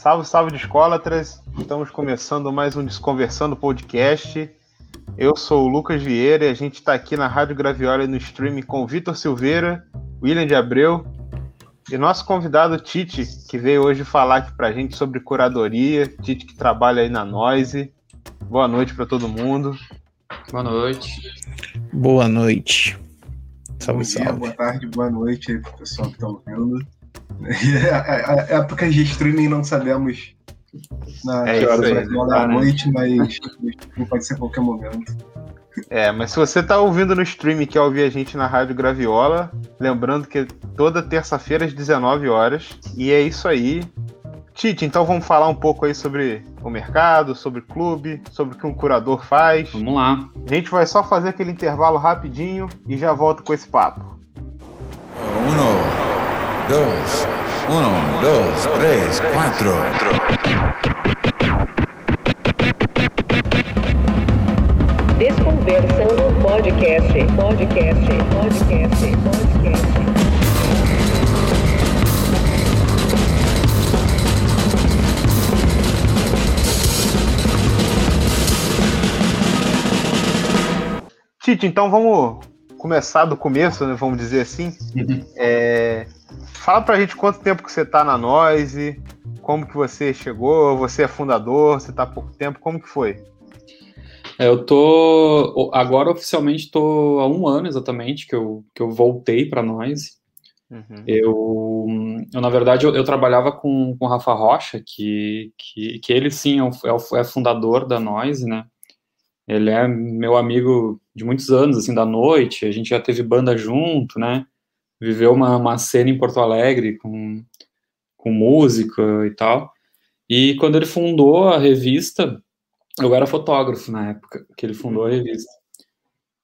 Salve, salve de escolatras! Estamos começando mais um Desconversando Podcast. Eu sou o Lucas Vieira e a gente está aqui na Rádio Graviola no streaming com Vitor Silveira, William de Abreu e nosso convidado Tite, que veio hoje falar aqui para a gente sobre curadoria. Tite que trabalha aí na Noise. Boa noite para todo mundo. Boa noite. Boa noite. Salve, Bom dia, salve. Boa tarde, boa noite aí pro pessoal que está ouvindo. É, épocas de streaming não sabemos na é horas aí, da né? noite, mas pode ser a qualquer momento. É, mas se você está ouvindo no stream e quer ouvir a gente na Rádio Graviola, lembrando que é toda terça-feira às 19 horas. E é isso aí. Tite, então vamos falar um pouco aí sobre o mercado, sobre o clube, sobre o que um curador faz. Vamos lá. A gente vai só fazer aquele intervalo rapidinho e já volto com esse papo. Uno, dois, um, dois, três, quatro. Desconversando podcast, podcast, podcast, podcast. Tite, então vamos começar do começo, né, vamos dizer assim. Uhum. É, fala pra gente quanto tempo que você tá na Noise, como que você chegou, você é fundador, você tá há pouco tempo, como que foi? É, eu tô, agora oficialmente tô há um ano exatamente que eu, que eu voltei pra Noise. Uhum. Eu, eu, na verdade, eu, eu, trabalhava com, com o Rafa Rocha, que, que, que ele sim é, o, é, fundador da Noise, né? Ele é meu amigo de muitos anos, assim, da noite, a gente já teve banda junto, né? Viveu uma, uma cena em Porto Alegre com, com música e tal. E quando ele fundou a revista, eu era fotógrafo na época que ele fundou a uhum. revista.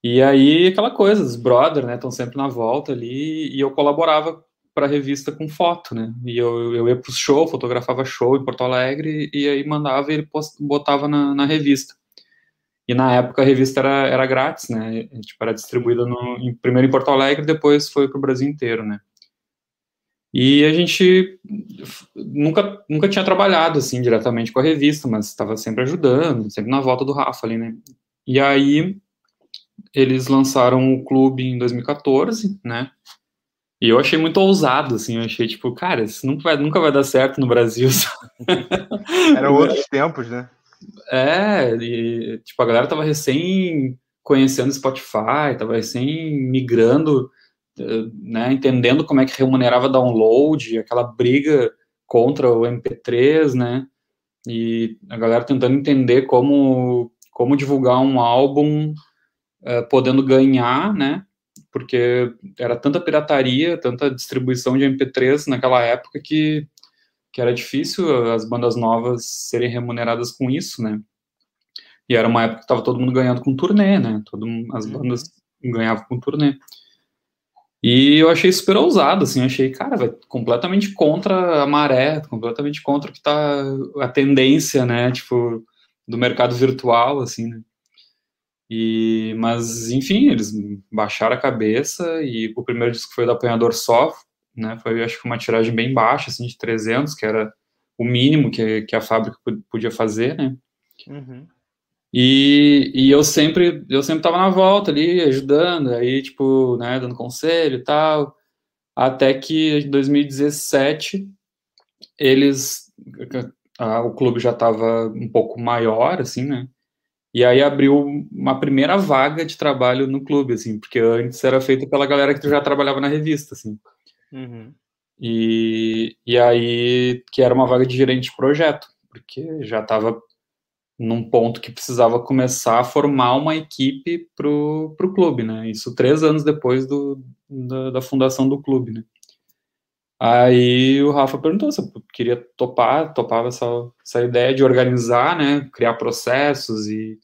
E aí, aquela coisa, os brothers, né, estão sempre na volta ali, e eu colaborava para a revista com foto, né? E eu, eu ia para o show, fotografava show em Porto Alegre, e aí mandava e ele post, botava na, na revista. E na época a revista era, era grátis, né? Tipo, era distribuída no, em, primeiro em Porto Alegre, depois foi para o Brasil inteiro, né? E a gente nunca, nunca tinha trabalhado assim diretamente com a revista, mas estava sempre ajudando, sempre na volta do Rafa ali, né? E aí eles lançaram o clube em 2014, né? E eu achei muito ousado, assim, eu achei tipo, cara, isso nunca vai, nunca vai dar certo no Brasil. Eram outros tempos, né? É, e, tipo, a galera tava recém conhecendo Spotify, tava recém migrando, eh, né, entendendo como é que remunerava download, aquela briga contra o MP3, né, e a galera tentando entender como, como divulgar um álbum uh, podendo ganhar, né, porque era tanta pirataria, tanta distribuição de MP3 naquela época que que era difícil as bandas novas serem remuneradas com isso, né? E era uma época que estava todo mundo ganhando com turnê, né? Todo, as uhum. bandas ganhavam com turnê. E eu achei super ousado, assim, achei, cara, vai completamente contra a maré, completamente contra o que tá a tendência, né, tipo, do mercado virtual, assim, né. E, mas, enfim, eles baixaram a cabeça e o primeiro disco foi do Apanhador Só, né? Foi, acho que uma tiragem bem baixa, assim, de 300, que era o mínimo que, que a fábrica podia fazer, né? Uhum. E, e eu sempre eu sempre tava na volta ali, ajudando, aí, tipo, né, dando conselho e tal, até que em 2017 eles a, o clube já estava um pouco maior, assim, né? E aí abriu uma primeira vaga de trabalho no clube, assim, porque antes era feito pela galera que já trabalhava na revista, assim. Uhum. E, e aí, que era uma vaga de gerente de projeto, porque já estava num ponto que precisava começar a formar uma equipe para o clube, né? Isso três anos depois do, da, da, fundação do clube, né? Aí o Rafa perguntou se eu queria topar, topava essa, essa ideia de organizar, né? Criar processos e,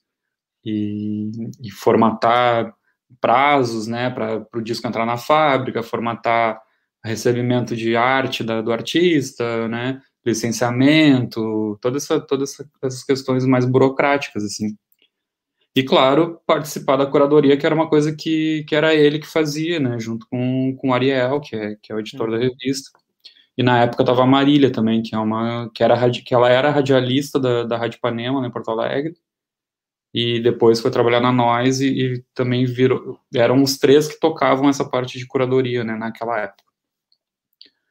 e, e formatar prazos, né? Para o disco entrar na fábrica, formatar recebimento de arte da, do artista, né, licenciamento, toda essa, todas essas questões mais burocráticas, assim. E, claro, participar da curadoria, que era uma coisa que, que era ele que fazia, né, junto com, com o Ariel, que é, que é o editor da uhum. revista. E na época tava a Marília também, que é uma que era que ela era radialista da, da Rádio Panema, né, em Porto Alegre. E depois foi trabalhar na Noise e, e também virou eram os três que tocavam essa parte de curadoria, né, naquela época.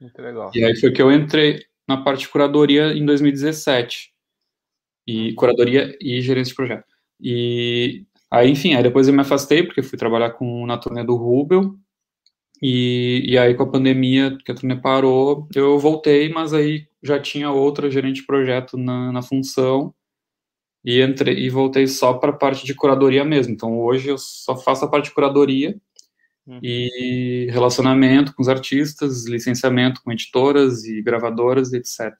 Muito legal. E aí foi que eu entrei na parte de curadoria em 2017. E curadoria e gerência de projeto. E aí, enfim, aí depois eu me afastei porque fui trabalhar com na turnê do Rubel e, e aí, com a pandemia, que a turnê parou, eu voltei, mas aí já tinha outra gerente de projeto na, na função e entrei e voltei só para a parte de curadoria mesmo. Então, hoje eu só faço a parte de curadoria uhum. e relacionamento com os artistas, licenciamento com editoras e gravadoras, etc.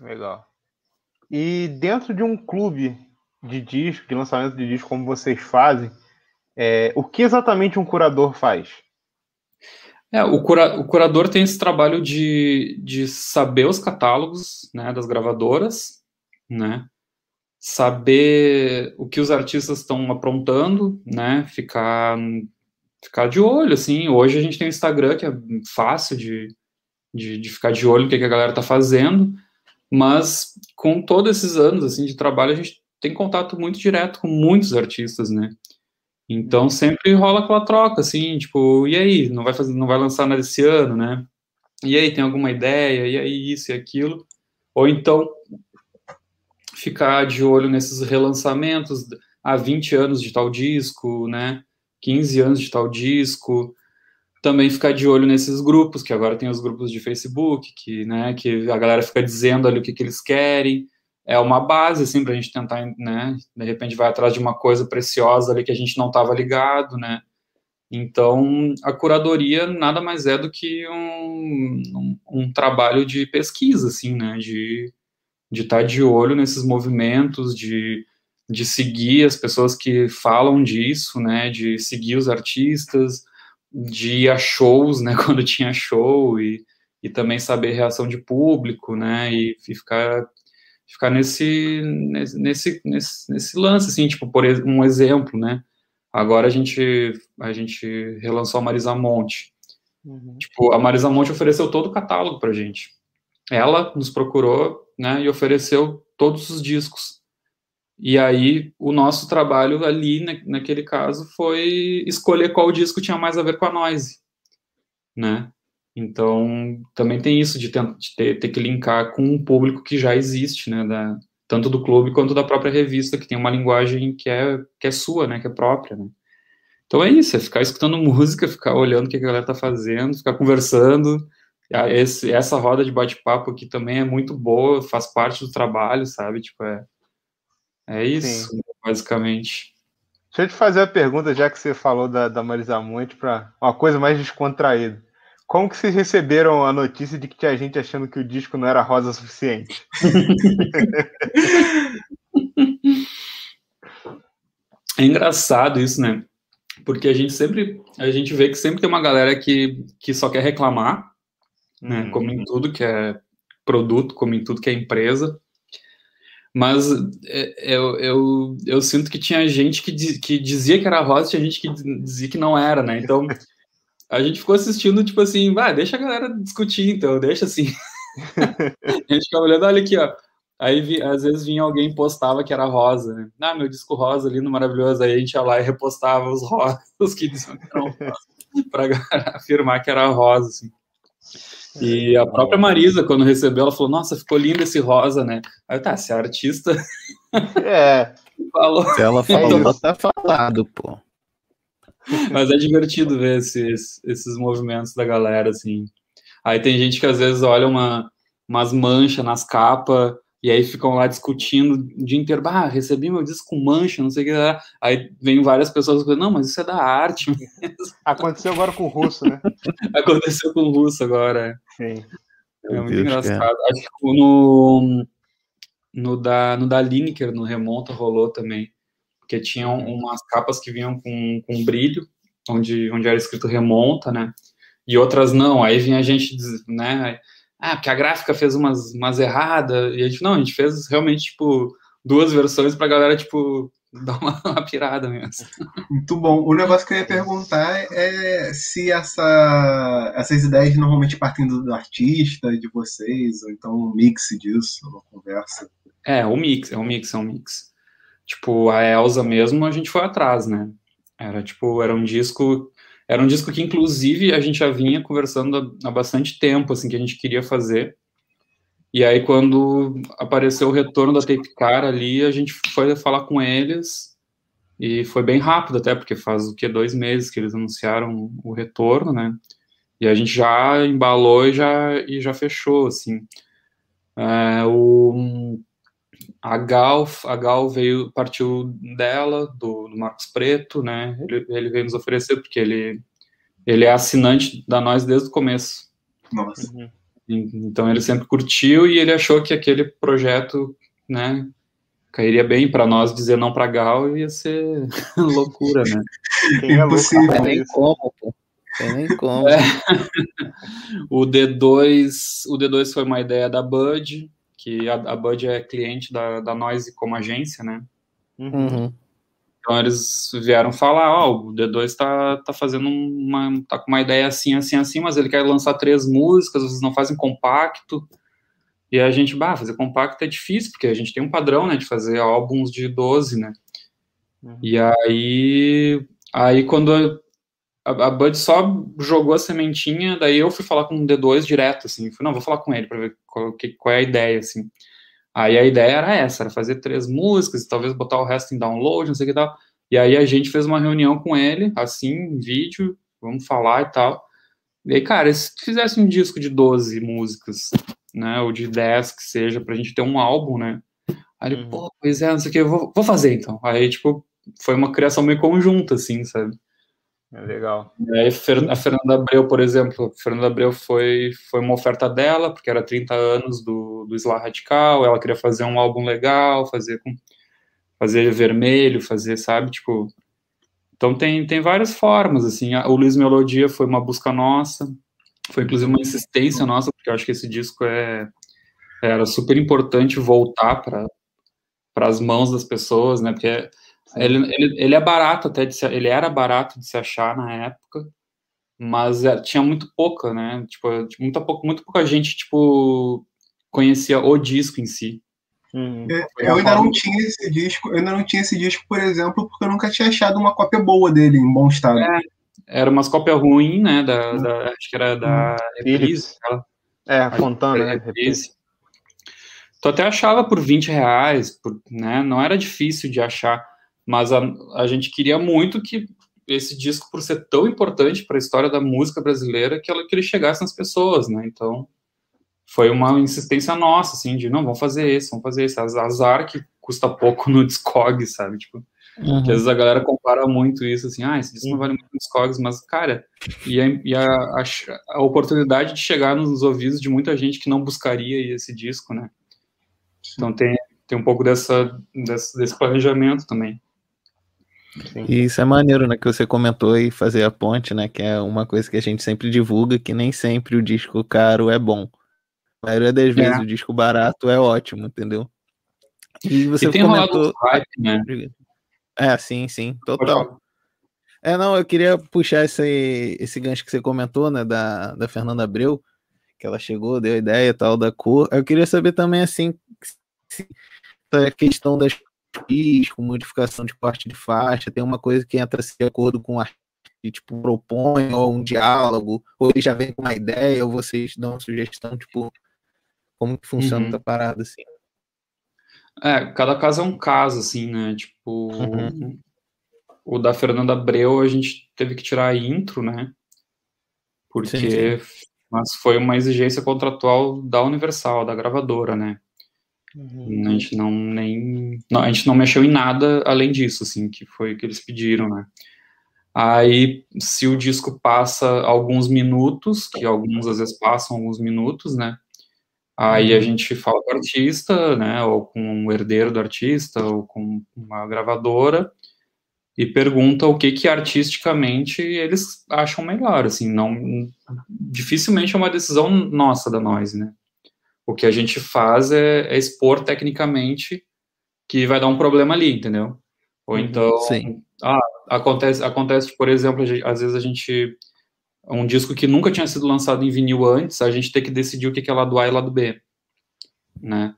Legal. E dentro de um clube de disco, de lançamento de disco, como vocês fazem, é, o que exatamente um curador faz? É, o, cura, o curador tem esse trabalho de, de saber os catálogos né, das gravadoras, né, saber o que os artistas estão aprontando, né, ficar, ficar de olho, assim. Hoje a gente tem o Instagram, que é fácil de, de, de ficar de olho no que, que a galera está fazendo, mas com todos esses anos assim de trabalho, a gente tem contato muito direto com muitos artistas, né? Então sempre rola aquela troca, assim, tipo, e aí, não vai fazer, não vai lançar nada esse ano, né? E aí, tem alguma ideia? E aí, isso e aquilo? Ou então ficar de olho nesses relançamentos há 20 anos de tal disco, né? 15 anos de tal disco. Também ficar de olho nesses grupos, que agora tem os grupos de Facebook, que, né, que a galera fica dizendo ali o que, que eles querem é uma base, assim, para a gente tentar, né, de repente vai atrás de uma coisa preciosa ali que a gente não estava ligado, né, então a curadoria nada mais é do que um, um, um trabalho de pesquisa, assim, né, de de estar tá de olho nesses movimentos, de, de seguir as pessoas que falam disso, né, de seguir os artistas, de ir a shows, né, quando tinha show, e, e também saber reação de público, né, e, e ficar ficar nesse, nesse, nesse, nesse lance, assim, tipo, por um exemplo, né? Agora a gente, a gente relançou a Marisa Monte. Uhum. Tipo, a Marisa Monte ofereceu todo o catálogo pra gente. Ela nos procurou, né, e ofereceu todos os discos. E aí, o nosso trabalho ali, na, naquele caso, foi escolher qual disco tinha mais a ver com a noise, né? Então, também tem isso de, ter, de ter, ter, que linkar com um público que já existe, né, da, tanto do clube quanto da própria revista, que tem uma linguagem que é, que é sua, né, que é própria, né. Então é isso, é ficar escutando música, ficar olhando o que a galera tá fazendo, ficar conversando. Esse, essa roda de bate-papo aqui também é muito boa, faz parte do trabalho, sabe? Tipo, é, é isso, Sim. basicamente. Deixa eu te fazer a pergunta, já que você falou da, da Marisa Monte, para uma coisa mais descontraída. Como que vocês receberam a notícia de que tinha gente achando que o disco não era rosa o suficiente? é engraçado isso, né? Porque a gente sempre, a gente vê que sempre tem uma galera que, que só quer reclamar, né? Uhum. Como em tudo que é produto, como em tudo que é empresa. Mas é, eu, eu, eu sinto que tinha gente que, que dizia que era rosa, tinha gente que dizia que não era, né? Então a gente ficou assistindo, tipo assim, vai, deixa a galera discutir, então, deixa assim. a gente ficava olhando, olha aqui, ó. Aí, vi, às vezes, vinha alguém postava que era rosa, né? Ah, meu disco rosa ali no Maravilhoso. Aí a gente ia lá e repostava os rosas que diziam que eram rosa, pra afirmar que era rosa, assim. E a própria Marisa, quando recebeu, ela falou: Nossa, ficou lindo esse rosa, né? Aí tá, se é artista. É. falou. Se ela falou, tá falado, pô. Mas é divertido ver esses, esses movimentos da galera, assim. Aí tem gente que às vezes olha uma, umas manchas nas capas e aí ficam lá discutindo o dia inteiro, ah, recebi meu disco com mancha, não sei o que. Aí vem várias pessoas falando, não, mas isso é da arte mesmo. Aconteceu agora com o russo, né? Aconteceu com o russo agora. Sim. É muito Deus engraçado. É. Acho que no, no, da, no da Lineker, no Remonta, rolou também porque tinham umas capas que vinham com, com brilho, onde, onde era escrito remonta, né? E outras não. Aí vinha a gente, né? Ah, porque a gráfica fez umas, umas erradas. E a gente, não, a gente fez realmente, tipo, duas versões pra galera, tipo, dar uma, uma pirada mesmo. Muito bom. O negócio que eu ia perguntar é se essa, essas ideias normalmente partem do, do artista, de vocês, ou então um mix disso, uma conversa. É, um mix, é um mix, é um mix. Tipo, a Elsa mesmo, a gente foi atrás, né? Era tipo, era um disco, era um disco que inclusive a gente já vinha conversando há bastante tempo, assim, que a gente queria fazer. E aí quando apareceu o retorno da Tape Car ali, a gente foi falar com eles e foi bem rápido até, porque faz o que dois meses que eles anunciaram o retorno, né? E a gente já embalou e já, e já fechou, assim. É, o, a Gal, a Gal veio, partiu dela, do, do Marcos Preto, né? Ele, ele, veio nos oferecer, porque ele, ele é assinante da nós desde o começo. Nossa. Uhum. Então ele sempre curtiu e ele achou que aquele projeto, né, cairia bem para nós dizer não para Gal ia ser loucura, né? É Impossível. Não tem nem como, pô. Tem nem como. É. o D2, o D2 foi uma ideia da Bud, que a, a Bud é cliente da, da Noise como agência, né? Uhum. Então eles vieram falar, ó, oh, o D2 está tá fazendo uma, tá com uma ideia assim, assim, assim, mas ele quer lançar três músicas, vocês não fazem compacto. E a gente, bah, fazer compacto é difícil, porque a gente tem um padrão, né, de fazer álbuns de 12, né? Uhum. E aí, aí quando a, a Bud só jogou a sementinha, daí eu fui falar com o D2 direto, assim, fui, não, vou falar com ele para ver qual, que, qual é a ideia, assim. Aí a ideia era essa, era fazer três músicas e talvez botar o resto em download, não sei o que tal. E aí a gente fez uma reunião com ele, assim, em vídeo, vamos falar e tal. E aí, cara, se fizesse um disco de 12 músicas, né, ou de 10 que seja, pra gente ter um álbum, né? Aí ele, uhum. pô, pois é, não sei o que, eu vou, vou fazer então. Aí, tipo, foi uma criação meio conjunta, assim, sabe? É legal. E aí a Fernanda Abreu, por exemplo, a Fernanda Abreu foi, foi uma oferta dela, porque era 30 anos do, do Isla Radical, ela queria fazer um álbum legal, fazer com fazer vermelho, fazer, sabe, tipo... Então tem, tem várias formas, assim, o Luiz Melodia foi uma busca nossa, foi inclusive uma insistência nossa, porque eu acho que esse disco é era super importante voltar para as mãos das pessoas, né, porque ele, ele, ele é barato até de se, ele era barato de se achar na época, mas é, tinha muito pouca, né? Tipo, muita pouca, muito pouca gente tipo conhecia o disco em si. Hum, eu ainda não tinha esse disco, eu ainda não tinha esse disco, por exemplo, porque eu nunca tinha achado uma cópia boa dele em bom estado. É, era umas cópias ruins, né? Da, hum. da, acho que era da hum. Reprise. É, a Fontana, né? Reprise. Tu até achava por 20 reais, por, né? Não era difícil de achar. Mas a, a gente queria muito que esse disco, por ser tão importante para a história da música brasileira, que, ela, que ele chegasse nas pessoas, né? Então, foi uma insistência nossa, assim, de não, vamos fazer esse, vamos fazer esse. Azar que custa pouco no Discog, sabe? Tipo, uhum. que às vezes a galera compara muito isso, assim, ah, esse disco não vale muito no Discogs, mas, cara, e, a, e a, a, a, oportunidade de chegar nos ouvidos de muita gente que não buscaria esse disco, né? Então tem, tem um pouco dessa, desse, desse planejamento também. E isso é maneiro, né? Que você comentou e fazer a ponte, né? Que é uma coisa que a gente sempre divulga, que nem sempre o disco caro é bom. A maioria das vezes é. o disco barato é ótimo, entendeu? E você e tem comentou. Hype, né? É, sim, sim, total. É, não, eu queria puxar esse, esse gancho que você comentou, né, da, da Fernanda Abreu, que ela chegou, deu a ideia tal da cor. Eu queria saber também, assim, se a questão das com modificação de corte de faixa, tem uma coisa que entra de acordo com a tipo, propõe, ou um diálogo, ou ele já vem com uma ideia, ou vocês dão uma sugestão, tipo, como que funciona uhum. essa parada, assim? É, cada caso é um caso, assim, né, tipo, uhum. o da Fernanda Abreu a gente teve que tirar a intro, né, porque, sim, sim. mas foi uma exigência contratual da Universal, da gravadora, né, Uhum. A gente não nem não, a gente não mexeu em nada além disso, assim, que foi o que eles pediram, né? Aí, se o disco passa alguns minutos, que alguns às vezes passam alguns minutos, né? Aí a uhum. gente fala com o artista, né? Ou com um herdeiro do artista, ou com uma gravadora, e pergunta o que que artisticamente eles acham melhor, assim, não dificilmente é uma decisão nossa da nós, né? O que a gente faz é, é expor tecnicamente que vai dar um problema ali, entendeu? Ou Uhum, então, sim. ah, acontece, acontece, por exemplo, às vezes a gente um disco que nunca tinha sido lançado em vinil antes, a gente tem que decidir o que que é lado A e lado B, né?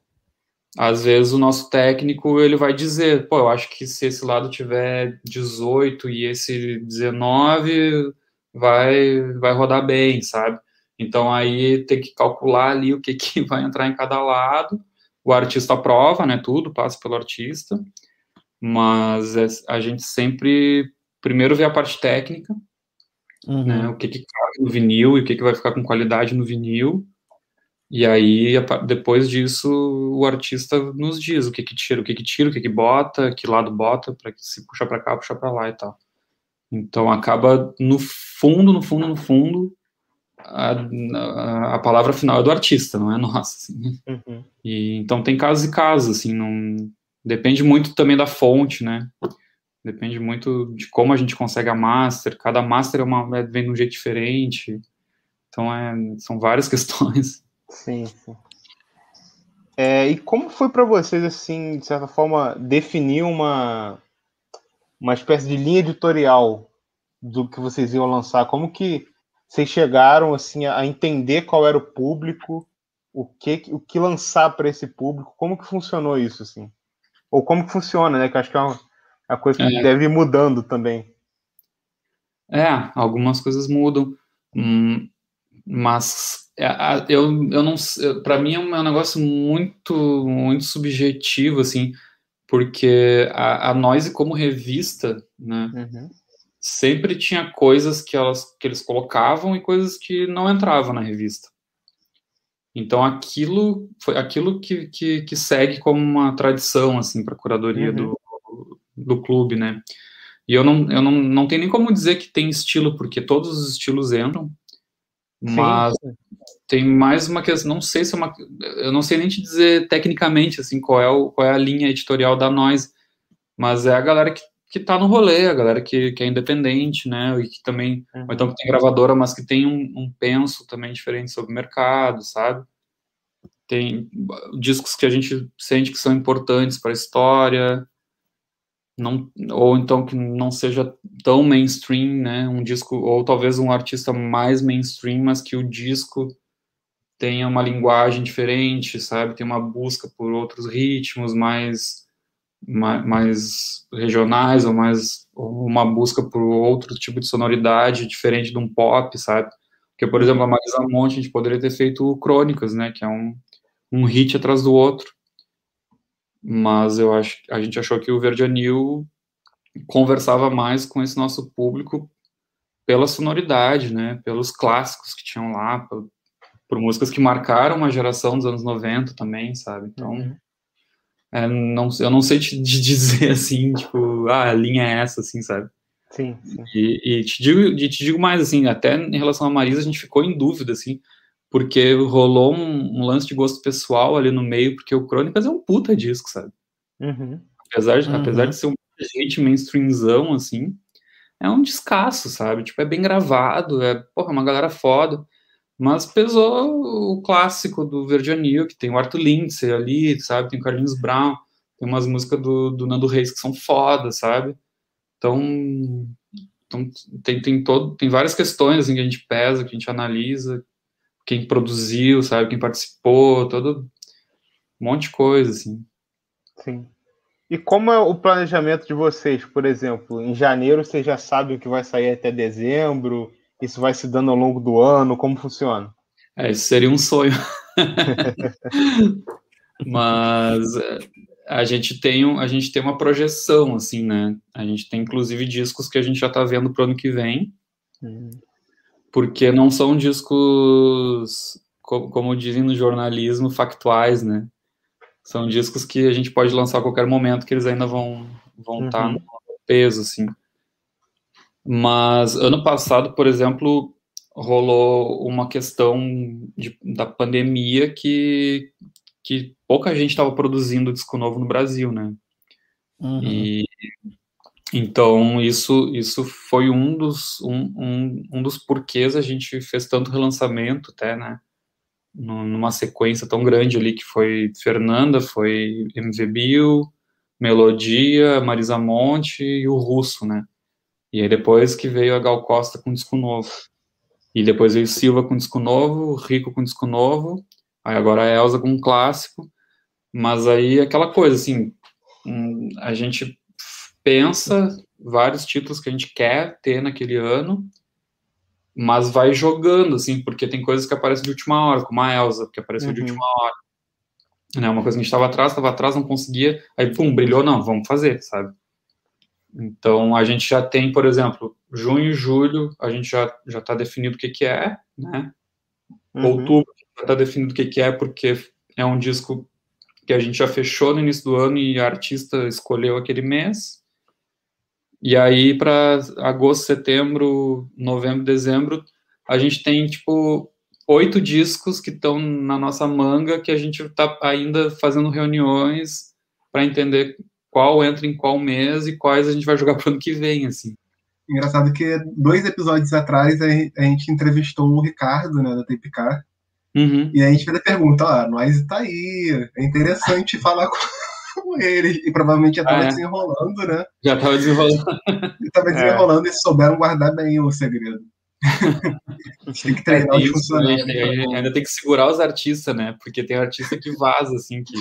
Às vezes o nosso técnico ele vai dizer, pô, eu acho que se esse lado tiver 18 e esse 19 vai vai rodar bem, sabe? Então aí tem que calcular ali o que que vai entrar em cada lado. O artista aprova, né? Tudo passa pelo artista, mas é- a gente sempre primeiro vê a parte técnica, Uhum. né? O que que cabe no vinil e o que que vai ficar com qualidade no vinil. E aí, depois disso, o artista nos diz o que que tira, o que que tira, o que que bota, que lado bota, para que se puxar para cá, puxar para lá e tal. Então acaba no fundo, no fundo, no fundo, a, a, a palavra final é do artista, não é nossa. assim. Uhum. E então tem casos e casos, assim, não depende muito também da fonte, né? Depende muito de como a gente consegue a master. Cada master é uma, é- vem de um jeito diferente. Então é, são várias questões. Sim, sim. É, e como foi para vocês, assim, de certa forma, definir uma, uma espécie de linha editorial do que vocês iam lançar? Como que vocês chegaram, assim, a entender qual era o público, o que, o que lançar para esse público? Como que funcionou isso, assim? Ou como que funciona, né? Que eu acho que é uma, uma coisa que É. deve ir mudando também. É, algumas coisas mudam, hum, mas é, eu, eu não, para mim é um é um negócio muito, muito subjetivo, assim, porque a, a Noise como revista, né, Uhum. Sempre tinha coisas que elas que eles colocavam e coisas que não entravam na revista. Então aquilo foi aquilo que, que, que segue como uma tradição assim para a curadoria Uhum. do, do clube, né? E eu não eu não, não tenho nem como dizer que tem estilo porque todos os estilos entram, mas Sim. tem mais uma questão, não sei se é uma, eu não sei nem te dizer tecnicamente assim qual é o, qual é a linha editorial da Noise, mas é a galera que, que tá no rolê, a galera que, que é independente, né, e que também, ou então que tem gravadora, mas que tem um, um penso também diferente sobre o mercado, sabe? Tem discos que a gente sente que são importantes para a história, não, ou então que não seja tão mainstream, né? Um disco, ou talvez um artista mais mainstream, mas que o disco tenha uma linguagem diferente, sabe? Tem uma busca por outros ritmos mais, mais, regionais, ou mais uma busca por outro tipo de sonoridade diferente de um pop, sabe? Porque, por exemplo, a Marisa Monte, a gente poderia ter feito Crônicas, né? Que é um, um hit atrás do outro mas eu acho a gente achou que o Verde Anil conversava mais com esse nosso público pela sonoridade, né, pelos clássicos que tinham lá, por, por músicas que marcaram uma geração dos anos 90 também, sabe? Então, Uhum. É, não, eu não sei te te dizer assim, tipo, ah, a linha é essa, assim, sabe? Sim, sim. E, e te, digo, e te digo mais, assim, até em relação a Marisa, a gente ficou em dúvida, assim, porque rolou um, um lance de gosto pessoal ali no meio, porque o Crônicas é um puta disco, sabe? Uhum. Apesar de, Uhum. apesar de ser um hit mainstreamzão, assim, é um descasso, sabe? Tipo, é bem gravado, é, porra, uma galera foda. Mas pesou o clássico do Verde Anil, que tem o Arthur Lindsay ali, sabe? Tem o Carlinhos Brown, tem umas músicas do, do Nando Reis que são fodas, sabe? Então, então tem, tem, todo, tem várias questões assim, que a gente pesa, que a gente analisa, quem produziu, sabe? Quem participou, todo um monte de coisa, assim. Sim. E como é o planejamento de vocês, por exemplo? Em janeiro vocês já sabem o que vai sair até dezembro? Isso vai se dando ao longo do ano? Como funciona? É, isso seria um sonho. Mas é, a gente tem um, a gente tem uma projeção assim, né? A gente tem inclusive discos que a gente já está vendo pro ano que vem, porque não são discos co- como dizem no jornalismo factuais, né? São discos que a gente pode lançar a qualquer momento que eles ainda vão vão estar Uhum. no peso assim. Mas ano passado, por exemplo, rolou uma questão de- da pandemia que, que pouca gente estava produzindo disco novo no Brasil, né? Uhum. E então isso isso foi um dos um, um, um dos porquês a gente fez tanto relançamento até, né? Nu- Numa sequência tão grande ali que foi Fernanda, foi MV Bill, Melodia, Marisa Monte e o Russo, né? E aí depois que veio a Gal Costa com disco novo. E depois veio Silva com disco novo, Rico com disco novo, aí agora a Elza com um clássico. Mas aí aquela coisa, assim, hum, a gente pensa vários títulos que a gente quer ter naquele ano, mas vai jogando, assim, porque tem coisas que aparecem de última hora, como a Elsa, que apareceu de Uhum. última hora. Né, uma coisa que a gente estava atrás, estava atrás, não conseguia, aí, pum, brilhou, não, vamos fazer, sabe? Então, a gente já tem, por exemplo, junho e julho, a gente já já está definido o que que é, né? Uhum. Outubro já está definido o que que é, porque é um disco que a gente já fechou no início do ano e a artista escolheu aquele mês. E aí, para agosto, setembro, novembro, dezembro, a gente tem, tipo, oito discos que estão na nossa manga que a gente está ainda fazendo reuniões para entender qual entra em qual mês e quais a gente vai jogar para o ano que vem, assim. Engraçado que dois episódios atrás a gente- entrevistou o Ricardo, né, da Tapecar, Uhum. e a gente fez a pergunta, ó, nós tá aí, é interessante falar com ele, e provavelmente já tava Ah, é. desenrolando, né? Já estava desenrolando. E tava desenrolando e souberam guardar bem o segredo. A gente tem que treinar os Isso, funcionários. né? E aí ainda tem que segurar os artistas, né? Porque tem artista que vaza, assim, que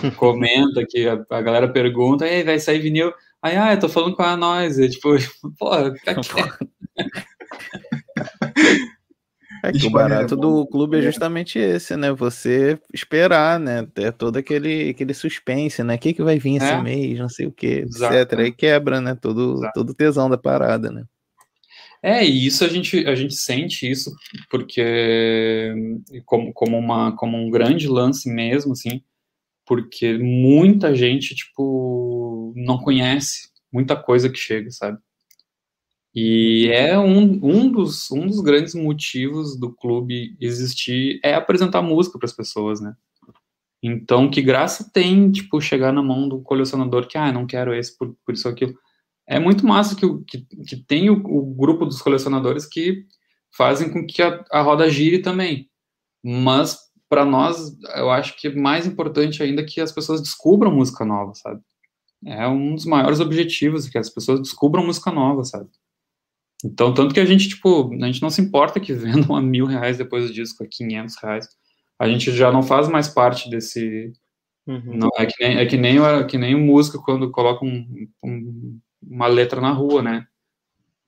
comenta, que a, a galera pergunta, ei, vai sair vinil? Aí, ah, eu tô falando com a nós. E, tipo, pô, fica quieto. É que o é barato do clube é É. justamente esse, né? Você esperar, né? Ter todo aquele, aquele suspense, né? O que, que vai vir esse É. mês, não sei o que, Exato. etc. Aí quebra, né? Todo, Exato. todo o tesão da parada, né? É, e isso a gente, a gente sente isso porque como, como, uma, como um grande lance mesmo, assim, porque muita gente, tipo, não conhece muita coisa que chega, sabe? E é um, um, dos, um dos grandes motivos do clube existir é apresentar música para as pessoas, né? Então, que graça tem, tipo, chegar na mão do colecionador que, ah, não quero esse por, por isso ou aquilo. É muito massa que, que, que tem o, o grupo dos colecionadores que fazem com que a, a roda gire também. Mas, para nós, eu acho que é mais importante ainda que as pessoas descubram música nova, sabe? É um dos maiores objetivos, que as pessoas descubram música nova, sabe? Então, tanto que a gente, tipo, a gente não se importa que vendam a mil reais depois do disco, a 500 reais. A gente já não faz mais parte desse, Uhum. não, é que nem, é que nem, o- que nem o músico quando coloca um- um- uma letra na rua, né?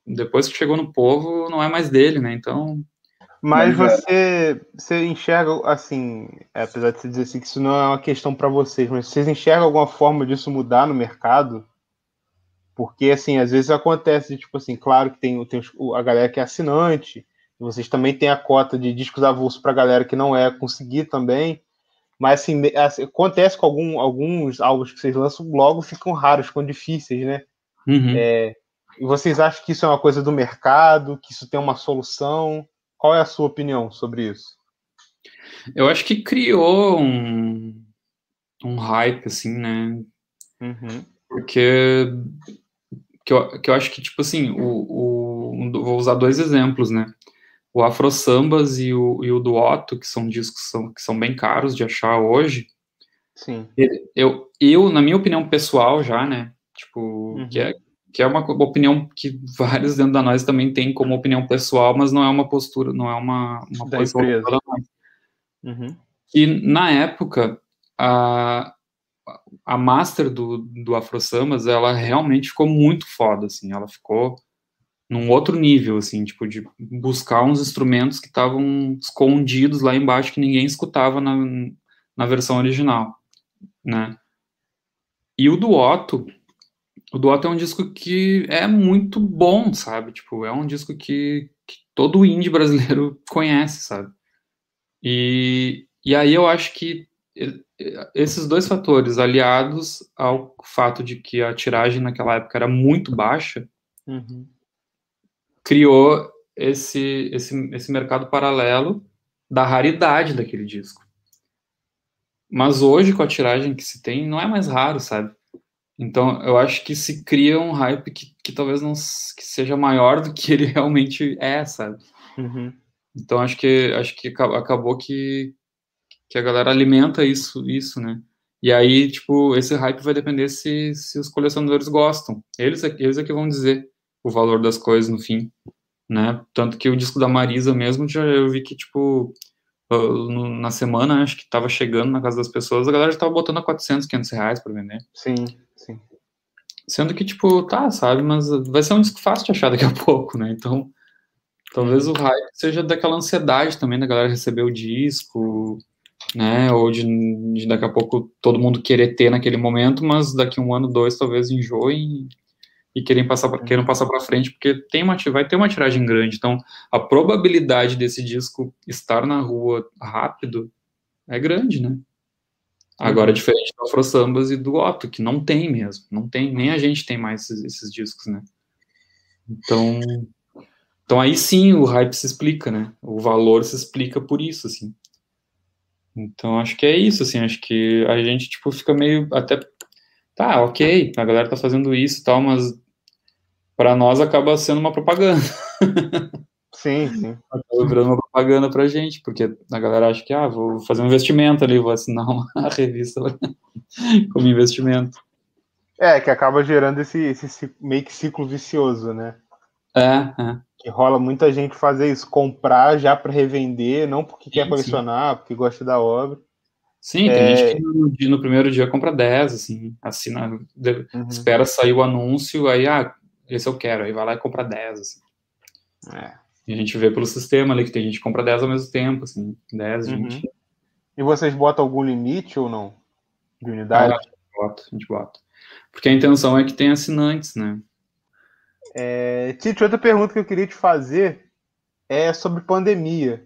Depois que chegou no povo, não é mais dele, né? Então, Mas Mas, você, você enxerga, assim, é, apesar de você dizer assim, que isso não é uma questão para vocês, mas vocês enxergam alguma forma disso mudar no mercado? Porque, assim, às vezes acontece, tipo assim, claro que tem, tem a galera que é assinante, e vocês também têm a cota de discos avulsos para a galera que não é conseguir também, mas, assim, assim, acontece com algum, alguns álbuns que vocês lançam, logo ficam raros, ficam difíceis, né? uhum. E vocês acham que isso é uma coisa do mercado, que isso tem uma solução? Qual é a sua opinião sobre isso? eu acho que criou um, um hype, assim, né? Uhum. Porque que eu, que eu acho que, tipo assim, o, o, vou usar dois exemplos, né? O Afro Sambas e o, e o do Otto, que são discos que são, que são bem caros de achar hoje, Sim. eu, eu, na minha opinião pessoal já, né, tipo, Uhum. que, é, que é uma opinião que vários dentro da nós também têm como opinião pessoal, mas não é uma postura, não é uma, uma Da empresa. da nós. Uhum. E na época, a, a master do, do Afro Sambas, ela realmente ficou muito foda, assim, ela ficou num outro nível, assim, tipo, de buscar uns instrumentos que estavam escondidos lá embaixo que ninguém escutava na, na versão original, né? E o do Otto, o do Otto é um disco que é muito bom, sabe? Tipo, é um disco que, que todo indie brasileiro conhece, sabe? E, e aí eu acho que esses dois fatores, aliados ao fato de que a tiragem naquela época era muito baixa, Uhum. criou esse, esse, esse mercado paralelo da raridade daquele disco. Mas hoje, com a tiragem que se tem, não é mais raro, sabe? Então, eu acho que se cria um hype que, que talvez não que seja maior do que ele realmente é, sabe? Uhum. Então, acho que acho que aca- acabou que, que a galera alimenta isso, isso, né? E aí, tipo, esse hype vai depender se, se os colecionadores gostam. Eles, é- eles é que vão dizer o valor das coisas no fim, né? Tanto que o disco da Marisa mesmo, já eu vi que, tipo, ah, na semana, acho que tava chegando na casa das pessoas, a galera já tava botando a 400, 500 reais pra vender. Sim. Sendo que, tipo, tá, sabe, mas vai ser um disco fácil de achar daqui a pouco, né? Então, talvez o hype seja daquela ansiedade também da galera receber o disco, né? Ou de, de daqui a pouco todo mundo querer ter naquele momento, mas daqui um ano, dois, talvez enjoem e querem passar pra, queiram passar para frente, porque tem uma, vai ter uma tiragem grande. Então, a probabilidade desse disco estar na rua rápido é grande, né? Agora, diferente do Afro Sambas e do Otto, que não tem mesmo. Não tem, nem a gente tem mais esses, esses discos, né? Então, então aí sim o hype se explica, né? O valor se explica por isso, assim. Então acho que é isso, assim, acho que a gente, tipo, fica meio até, tá, ok, a galera tá fazendo isso e tal, mas para nós acaba sendo uma propaganda. Sim, sim. Acaba virando uma propaganda pra gente, porque a galera acha que, ah, vou fazer um investimento ali, vou assinar uma revista como investimento. É, que acaba gerando esse, esse meio que ciclo vicioso, né? É, é. Que rola muita gente fazer isso, comprar já para revender, não porque quer Sim, colecionar, porque gosta da obra. Sim, tem É. gente que no, dia- no primeiro dia compra 10, assim, assina, Uhum. espera sair o anúncio, aí, ah, esse eu quero, aí vai lá e compra 10, assim. É. E a gente vê pelo sistema ali que tem gente que compra 10 ao mesmo tempo, assim, 10, Uhum. 20. E vocês botam algum limite ou não? De unidade? Ah, a gente bota, a gente bota. Porque a intenção é que tenha assinantes, né? É, Tite, outra pergunta que eu queria te fazer é sobre pandemia.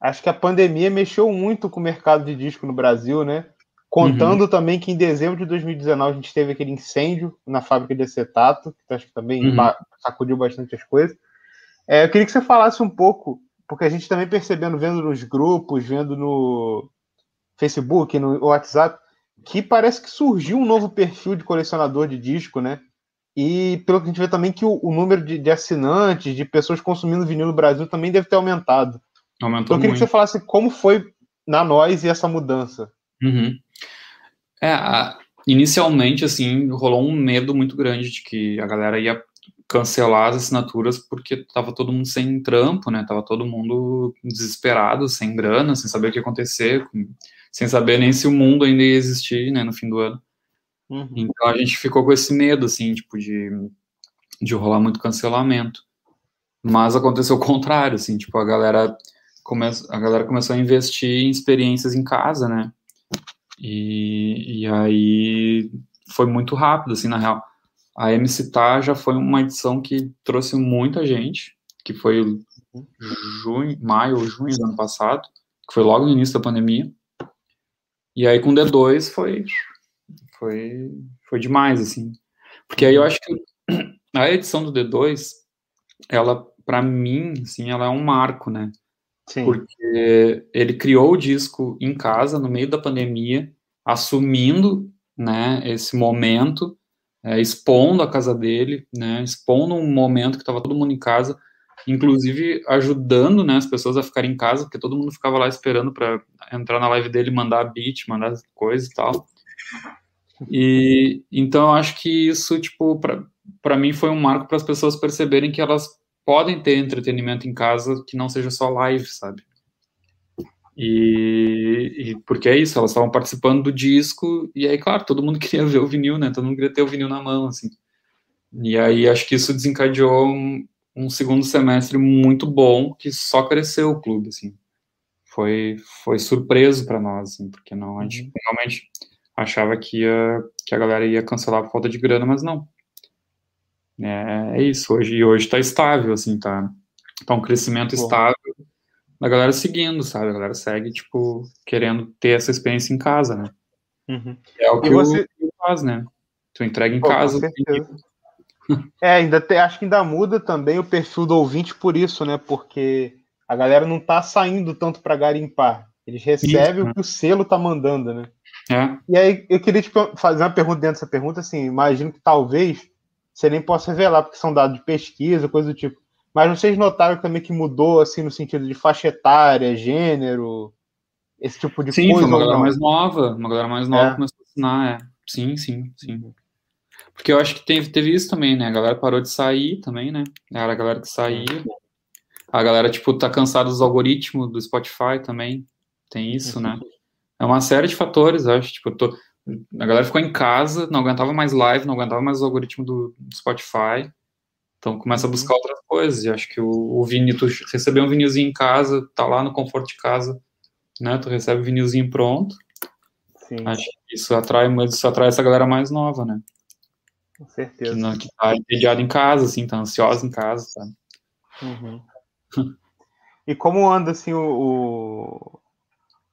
Acho que a pandemia mexeu muito com o mercado de disco no Brasil, né? Contando também que em dezembro de 2019 a gente teve aquele incêndio na fábrica de acetato, que acho que também Uhum. sacudiu bastante as coisas. É, eu queria que você falasse um pouco, porque a gente também percebendo, vendo nos grupos, vendo no Facebook, no WhatsApp, que parece que surgiu um novo perfil de colecionador de disco, né? E pelo que a gente vê também que o, o número de, de assinantes, de pessoas consumindo vinil no Brasil também deve ter aumentado. Então Aumentou eu queria muito. que você falasse como foi na nós e essa mudança. Uhum. É, inicialmente, assim, rolou um medo muito grande de que a galera ia cancelar as assinaturas porque tava todo mundo sem trampo, né? Tava todo mundo desesperado, sem grana, sem saber o que ia acontecer, sem saber nem se o mundo ainda ia existir, né, no fim do ano. Então a gente ficou com esse medo, assim, tipo, de, de rolar muito cancelamento. Mas aconteceu o contrário, assim, tipo, a galera, come, a galera começou a investir em experiências em casa, né? E, e aí foi muito rápido, assim, na real. A MC Tá já foi uma edição que trouxe muita gente, que foi junho, maio ou junho do ano passado, que foi logo no início da pandemia. E aí com o D2 foi foi foi demais assim. Porque aí eu acho que a edição do D2, ela para mim, assim, ela é um marco, né? Sim. Porque ele criou o disco em casa no meio da pandemia, assumindo, né, esse momento, é, expondo a casa dele, né, expondo um momento que estava todo mundo em casa, inclusive ajudando, né, as pessoas a ficarem em casa, porque todo mundo ficava lá esperando para entrar na live dele, mandar beat, mandar coisas e tal. E então eu acho que isso, tipo, para mim foi um marco para as pessoas perceberem que elas podem ter entretenimento em casa que não seja só live, sabe? E, e porque é isso, elas estavam participando do disco e aí, claro, todo mundo queria ver o vinil, né? Todo mundo queria ter o vinil na mão, assim. E aí acho que isso desencadeou um, um segundo semestre muito bom que só cresceu o clube, assim. Foi foi surpreso para nós, assim, porque não a gente realmente achava que ia que a galera ia cancelar por falta de grana, mas não. É, é isso, hoje, e hoje tá estável, assim, tá, tá um crescimento estável da galera seguindo, sabe? A galera segue, tipo, querendo ter essa experiência em casa, né? Uhum. É o E que você- o faz, né? Tu entrega em Pô, com casa. certeza. É, ainda te- acho que ainda muda também o perfil do ouvinte por isso, né? Porque a galera não tá saindo tanto para garimpar. Eles recebem Isso, o que o selo tá mandando, né? É, E aí eu queria te per- fazer uma pergunta dentro dessa pergunta, assim, imagino que talvez você nem possa revelar, porque são dados de pesquisa, coisa do tipo. Mas vocês notaram também que mudou, assim, no sentido de faixa etária, gênero, esse tipo de sim, coisa uma ou galera mais nova, uma galera mais nova É. começou a assinar, é. Sim, sim, sim. Porque eu acho que teve, teve isso também, né? A galera parou de sair também, né? Era a galera que saía. A galera, tipo, tá cansada dos algoritmos do Spotify também. Tem isso, né? É uma série de fatores, acho. Tipo, tô... a galera ficou em casa, não aguentava mais live, não aguentava mais o algoritmo do Spotify. Então começa a buscar outras coisas. E acho que o, o vinil, tu receber um vinilzinho em casa, tá lá no conforto de casa, né? Tu recebe o vinilzinho pronto. Sim, Acho que isso atrai, mas isso atrai essa galera mais nova, né? com Que, certeza. não, que tá entediada em casa, assim, tá ansiosa em casa, sabe? Uhum. E como anda assim o,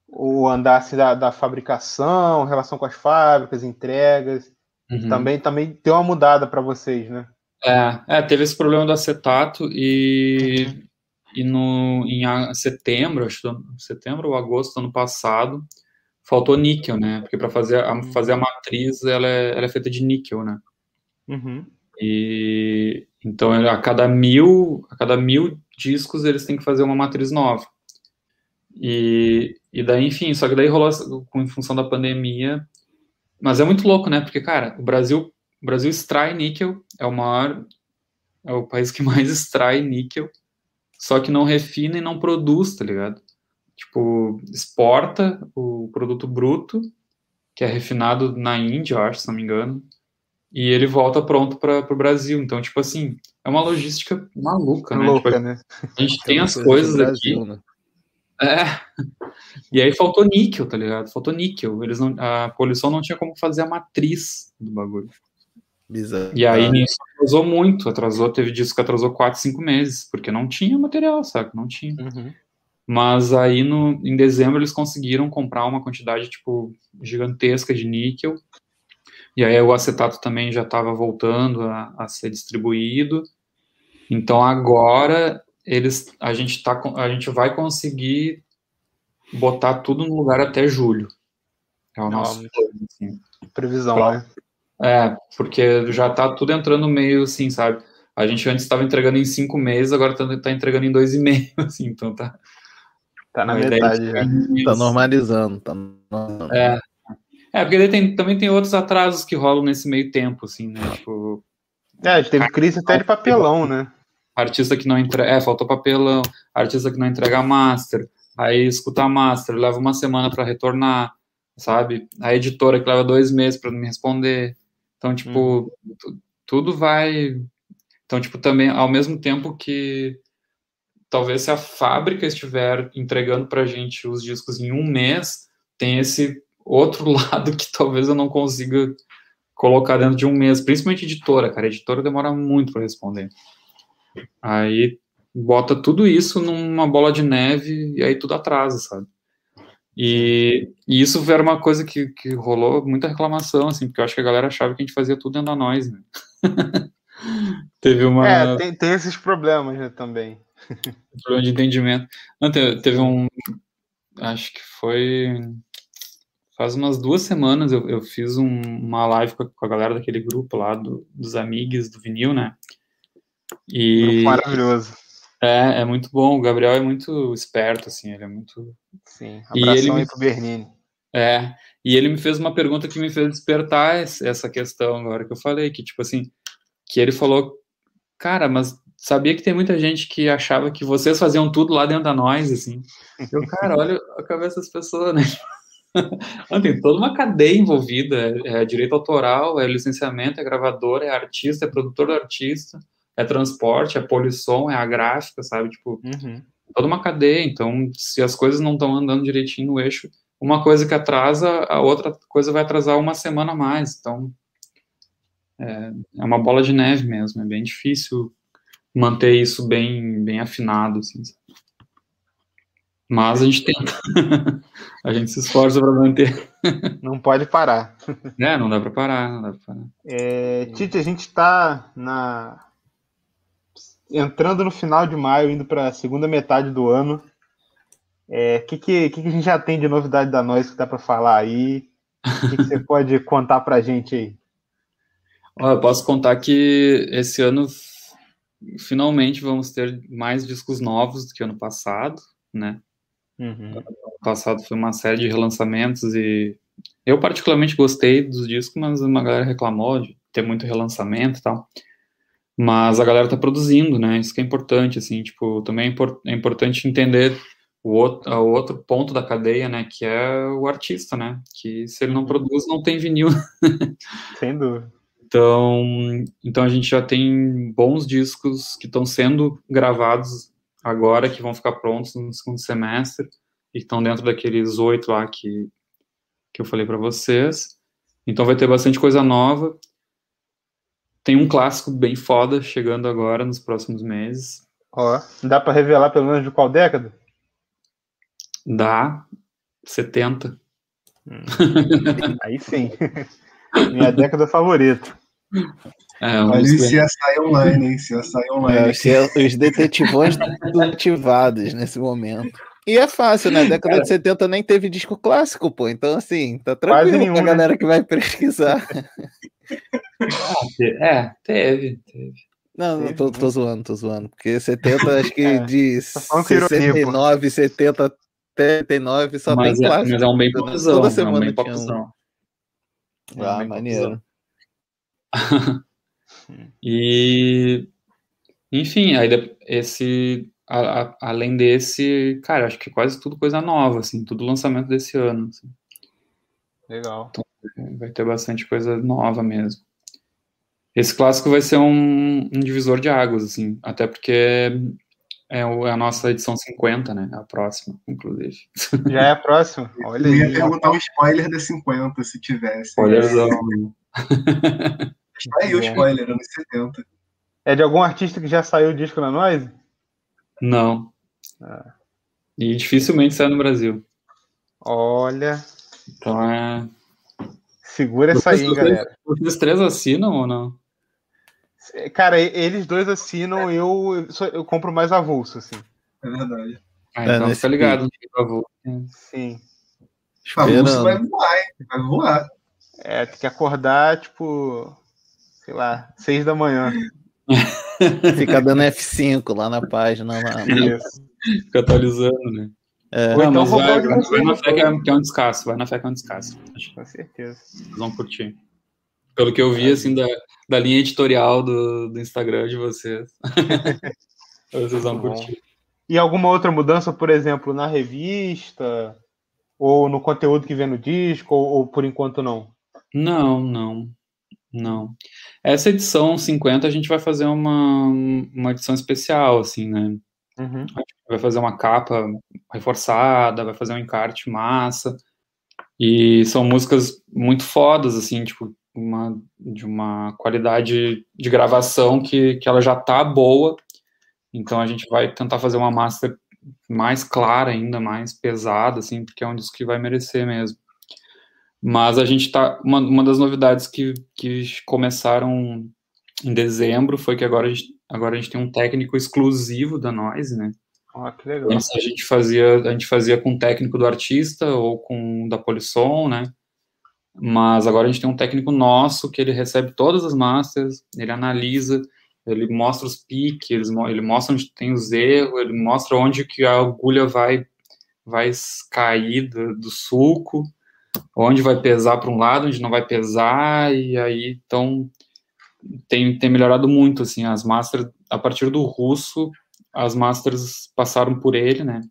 o, o andar assim, da, da fabricação, relação com as fábricas, entregas? Uhum. Também, também deu uma mudada para vocês, né? É, é, teve esse problema do acetato e, e no, em setembro, acho que setembro ou agosto do ano passado, faltou níquel, né? Porque para fazer a, fazer a matriz, ela é, ela é feita de níquel, né? Uhum. E então a cada mil, a cada mil discos eles têm que fazer uma matriz nova. E, e daí, enfim, só que daí rolou em função da pandemia. Mas é muito louco, né? Porque, cara, o Brasil, o Brasil extrai níquel, é o maior, é o país que mais extrai níquel, só que não refina e não produz, tá ligado? Tipo, exporta o produto bruto, que é refinado na Índia, eu acho, se não me engano, e ele volta pronto para o Brasil. Então, tipo assim, é uma logística maluca, né? Louca, Tipo, né? a gente tem Aquela as coisas Brasil, aqui. né? É. E aí faltou níquel, tá ligado? Faltou níquel. Eles não, a poluição não tinha como fazer a matriz do bagulho. Bizarro. E aí nisso atrasou muito, atrasou, teve disco que atrasou 4, 5 meses, porque não tinha material, sabe? Não tinha. Uhum. Mas aí no, em dezembro eles conseguiram comprar uma quantidade tipo gigantesca de níquel. E aí o acetato também já estava voltando a, a ser distribuído. Então agora eles a gente tá a gente vai conseguir botar tudo no lugar até julho. É o nosso assim. Previsão, Claro. né? É, porque já tá tudo entrando meio assim, sabe? A gente antes estava entregando em cinco meses, agora tá, tá entregando em dois e meio, assim, então tá. Tá na metade já. Tá normalizando. Tá normalizando. É. É, porque daí tem, também tem outros atrasos que rolam nesse meio tempo, assim, né? Tipo, É, a gente teve crise até de papelão, né? artista que não entrega. É, faltou papelão, artista que não entrega master, aí escuta a master, leva uma semana para retornar, sabe? A editora que leva dois meses para me responder. Então, tipo, tu- tudo vai. Então, tipo, também, ao mesmo tempo que talvez se a fábrica estiver entregando pra gente os discos em um mês, tem esse outro lado que talvez eu não consiga colocar dentro de um mês, principalmente editora, cara. Editora demora muito para responder. Aí bota tudo isso numa bola de neve e aí tudo atrasa, sabe? E, e isso era uma coisa que, que rolou muita reclamação, assim, porque eu acho que a galera achava que a gente fazia tudo dentro da nós, né? Teve uma É, tem, tem esses problemas né, também. problema de entendimento. Não, te- teve um. Acho que foi. Faz umas duas semanas eu, eu fiz um- uma live com a, com a galera daquele grupo lá, do- dos amigos do vinil, né? E Maravilhoso. É, é muito bom. O Gabriel é muito esperto, assim, ele é muito. Sim. E Abração ele me- aí pro Bernini. É. E ele me fez uma pergunta que me fez despertar essa questão agora que eu falei, que tipo assim, que ele falou, cara, mas sabia que tem muita gente que achava que vocês faziam tudo lá dentro da nós, assim. Eu, cara, olha a cabeça das pessoas, né? Não, tem toda uma cadeia envolvida, é, é direito autoral, é licenciamento, é gravador, é artista, é produtor do artista, é transporte, é polissom, é a gráfica, sabe? Tipo, Uhum. toda uma cadeia. Então, se as coisas não estão andando direitinho no eixo, uma coisa que atrasa, a outra coisa vai atrasar uma semana a mais. Então, é, é uma bola de neve mesmo. É bem difícil manter isso bem, bem afinado, assim. Mas a gente tenta. a gente se esforça para manter. Não pode parar. É, não dá para parar, não dá para parar. É, Tite, a gente está na... entrando no final de maio, indo para a segunda metade do ano. O é, que, que, que, a gente já tem de novidade da nós que dá para falar aí? O que, que você pode contar para a gente aí? Ó, eu posso contar que esse ano finalmente vamos ter mais discos novos do que ano passado, né? Uhum. Ano passado foi uma série de relançamentos e Eu particularmente gostei dos discos, mas uma galera reclamou de ter muito relançamento e tal. Mas a galera tá produzindo, né? Isso que é importante, assim, tipo, também é, é importante entender o outro, o outro ponto da cadeia, né? Que é o artista, né? Que se ele não produz, não tem vinil. Sem dúvida. Então, então a gente já tem bons discos que estão sendo gravados agora, que vão ficar prontos no segundo semestre, e estão dentro daqueles oito lá que, que eu falei para vocês. Então vai ter bastante coisa nova. Tem um clássico bem foda chegando agora nos próximos meses. Ó, dá pra revelar pelo menos de qual década? Dá 70. Aí sim. Minha década favorita. É, um Olha o disco bem- CSI Online, hein? CSI Online. É, os, detetivões ativados nesse momento. E é fácil, né? Década de 70 nem teve disco clássico, pô. Então, assim, tá Quase tranquilo nenhum, pra né? galera que vai pesquisar. É, teve, teve. Não, não, tô, tô zoando, tô zoando. Porque 70, acho que É, de tô falando com ironia, pô. 69, 70 até 89 só Mas tem é, clássico. mas é um bem Toda- popzão. toda é um semana bem tinha um. popzão. É um Ah, maneiro. E, enfim, aí esse, a- a- além desse, cara, acho que quase tudo coisa nova, assim, tudo lançamento desse ano. assim. Legal. vai ter bastante coisa nova mesmo. Esse clássico vai ser um, um divisor de águas, assim, até porque é, é a nossa edição 50, né? A próxima, inclusive. Já é a próxima? Olha Eu ia perguntar um spoiler da 50, se tivesse. Spoilerzão. Tá aí o spoiler, anos 70. É de algum artista que já saiu o disco na Noise? Não. E dificilmente sai no Brasil. Olha. Então é. Segura essa aí, hein, Vocês- galera. Vocês três assinam ou não? Cara, e- eles dois assinam, eu, eu, eu compro mais avulso, assim. É verdade. Ah, É, então nesse fica ligado no eu vou. Sim. Famoso vai voar, hein? Vai voar. É, tem que acordar, tipo, sei lá, seis da manhã. Fica dando F5 lá na página. Lá. Isso. Fica atualizando, né? É, Ou então Não, mas vai, vai, vocês, na né? fé que é, é um descasso, vai na fé que é um descasso. Com certeza. vocês vão curtir. Pelo que eu vi, assim, da, da linha editorial do, do Instagram de vocês. vocês vão curtir. E alguma outra mudança, por exemplo, na revista? Ou no conteúdo que vem no disco? Ou, ou por enquanto não? Não, não, não. Essa edição 50 a gente vai fazer uma, uma edição especial, assim, né? Uhum. vai fazer uma capa reforçada, vai fazer um encarte massa. E são músicas muito fodas, assim, tipo, uma, de uma qualidade de gravação que, que ela já tá boa. Então a gente vai tentar fazer uma master mais clara ainda, mais pesada, assim, porque é um disco que vai merecer mesmo. Mas a gente tá. Uma, uma das novidades que, que começaram em dezembro foi que agora a gente, agora a gente tem um técnico exclusivo da Noise, né? Ó, que legal. Antes a gente fazia, a gente fazia com o técnico do artista ou com da Polisson, né? Mas agora a gente tem um técnico nosso que ele recebe todas as masters, ele analisa, ele mostra os piques, ele, mo- ele mostra onde tem os erros, ele mostra onde que a agulha vai vai cair do, do sulco, onde vai pesar para um lado, onde não vai pesar, e aí então tem, tem melhorado muito assim as masters a partir do russo as masters passaram por ele, né?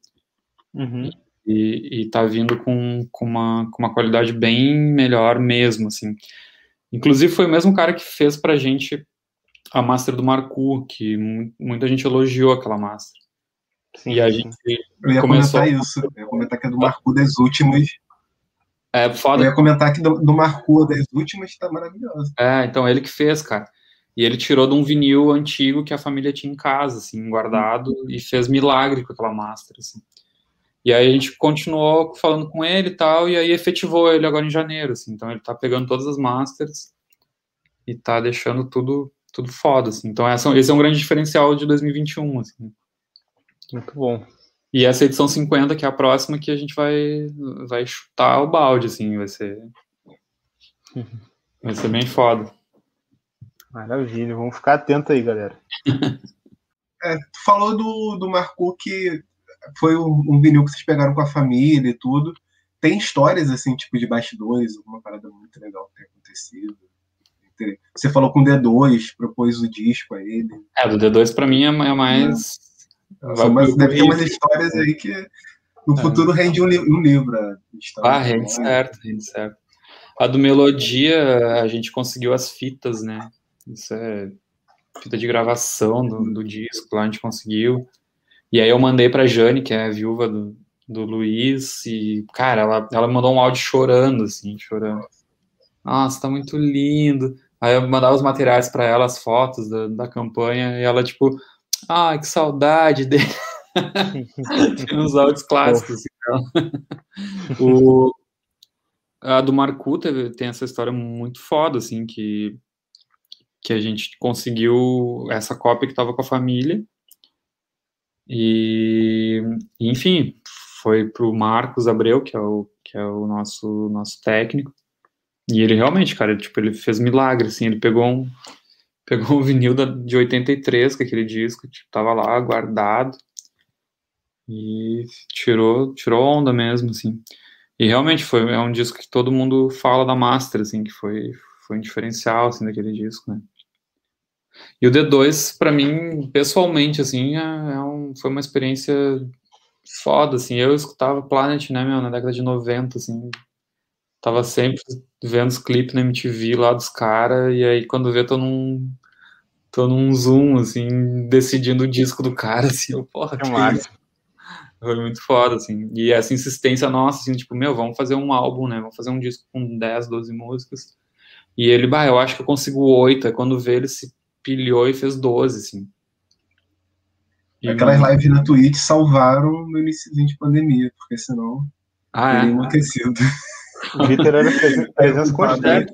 Uhum. E, e tá vindo com, com, uma, com uma qualidade bem melhor mesmo, assim. Inclusive foi o mesmo cara que fez pra gente a master do Marcu, que mu- muita gente elogiou aquela master. Sim, E a gente Eu ia começou... comentar isso. Eu ia comentar que a do Marcu das últimas. É Eu foda, ia comentar que do, do Marcu das últimas tá maravilhosa. É, então ele que fez, cara. E ele tirou de um vinil antigo que a família tinha em casa, assim, guardado, e fez milagre com aquela master, assim. E aí a gente continuou falando com ele e tal, e aí efetivou ele agora em janeiro, assim. Então ele tá pegando todas as masters e tá deixando tudo tudo foda, assim. Então essa, esse é um grande diferencial de 2021, assim. Muito bom. E essa edição 50, que é a próxima, que a gente vai, vai chutar o balde, assim, vai ser... Vai ser bem foda. Maravilha. Vamos ficar atento aí, galera. É, tu falou do, do Marcu que foi um, um vinil que vocês pegaram com a família e tudo. tem histórias, assim, tipo, de bastidores, alguma parada muito legal que tem acontecido. Você falou com o D2, propôs o disco a ele. É, do D2 pra mim é é mais. São umas- deve ter umas histórias aí que no futuro rende um, li- um livro. Ah, rende certo, rende certo. A do Melodia, a gente conseguiu as fitas, né? Isso é fita de gravação do, do disco, lá a gente conseguiu. E aí eu mandei pra Jane, que é a viúva do, do Luiz, e, cara, ela, ela mandou um áudio chorando, assim, chorando. Nossa, tá muito lindo. Aí eu mandava os materiais pra ela, as fotos da, da campanha, e ela, tipo, ai, que saudade dele. Tem uns áudios clássicos, assim, dela. o, a do Marcu teve- tem essa história muito foda, assim, que, que a gente conseguiu essa cópia que tava com a família. E, enfim, foi pro Marcos Abreu, que é o, que é o nosso, nosso técnico. E ele realmente, cara, tipo, ele fez milagre, assim, ele pegou um, pegou um vinil da, de 83, com aquele disco, tipo, tava lá guardado. E tirou, tirou onda mesmo, assim. E realmente foi é um disco que todo mundo fala da Master, assim, que foi, foi um diferencial, assim, daquele disco, né? E o D2, pra mim, pessoalmente, assim, é, é um, foi uma experiência foda, assim. Eu escutava Planet, né, meu, na década de 90, assim. Tava sempre vendo os clipes na MTV lá dos caras, e aí quando vê, tô num, tô num zoom, assim, decidindo o disco do cara, assim, eu, porra, Que isso? Foi muito foda, assim. E essa insistência nossa, assim, tipo, meu, vamos fazer um álbum, né? Vamos fazer um disco com 10, 12 músicas. E ele, bah, eu acho que eu consigo oito. Aí quando vê, ele se pilhou e fez 12, assim. E- Aquelas lives na Twitch salvaram no início de pandemia, porque senão Ah, teria é. enlouquecido. O Vitor era presen- presença constante.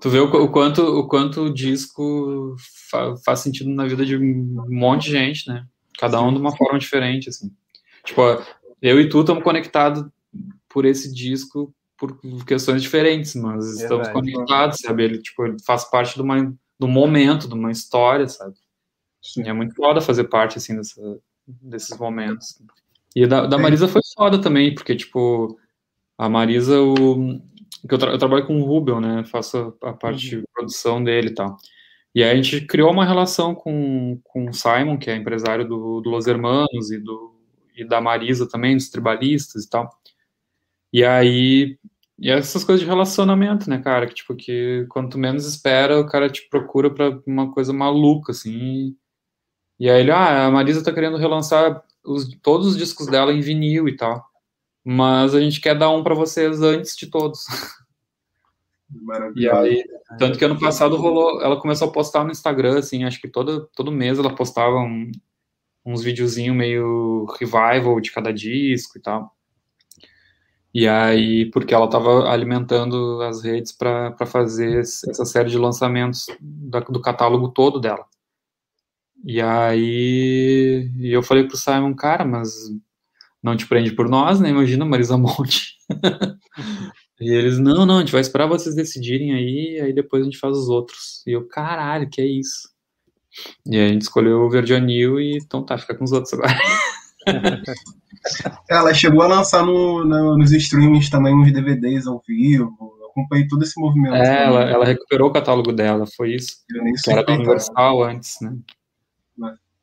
Tu vê o, o quanto, o quanto o disco fa- faz sentido na vida de um monte de gente, né? Cada um de uma forma diferente, assim. Tipo, eu e tu estamos conectados por esse disco por questões diferentes, mas estamos conectados, sabe? Ele, tipo, ele faz parte de uma, do momento, de uma história, sabe? Sim. E é muito foda fazer parte, assim, dessa, desses momentos. E da, da Marisa foi foda também, porque, tipo, a Marisa, o, que eu, tra- eu trabalho com o Rubel, né? Faço a, parte de produção dele e tal. E aí a gente criou uma relação com, com o Simon, que é empresário do, do Los Hermanos e, do, e da Marisa também, dos tribalistas e tal. E aí, e essas coisas de relacionamento, né, cara? Que, tipo, que quanto menos espera, o cara te procura pra uma coisa maluca, assim. E aí ele, ah, a Marisa tá querendo relançar os, todos os discos dela em vinil e tal. Mas a gente quer dar um pra vocês antes de todos. E Maravilhoso. aí, tanto que ano passado rolou, ela começou a postar no Instagram, assim, acho que todo, todo mês ela postava um- uns videozinhos meio revival de cada disco e tal. E aí, porque ela tava alimentando as redes para fazer essa série de lançamentos da- do catálogo todo dela. E aí, e eu falei pro Simon, cara, mas não te prende por nós, né? Imagina Marisa Monte. E eles, não, não, a gente vai esperar vocês decidirem aí, aí depois a gente faz os outros. E eu, caralho, que é isso? E aí a gente escolheu o Verde Anil e então tá, fica com os outros agora. Ela chegou a lançar no, no- nos streamings também uns DVDs ao vivo. Eu acompanhei todo esse movimento. É, ela, ela recuperou o catálogo dela, foi isso. Eu nem Que era da sei Universal antes, né?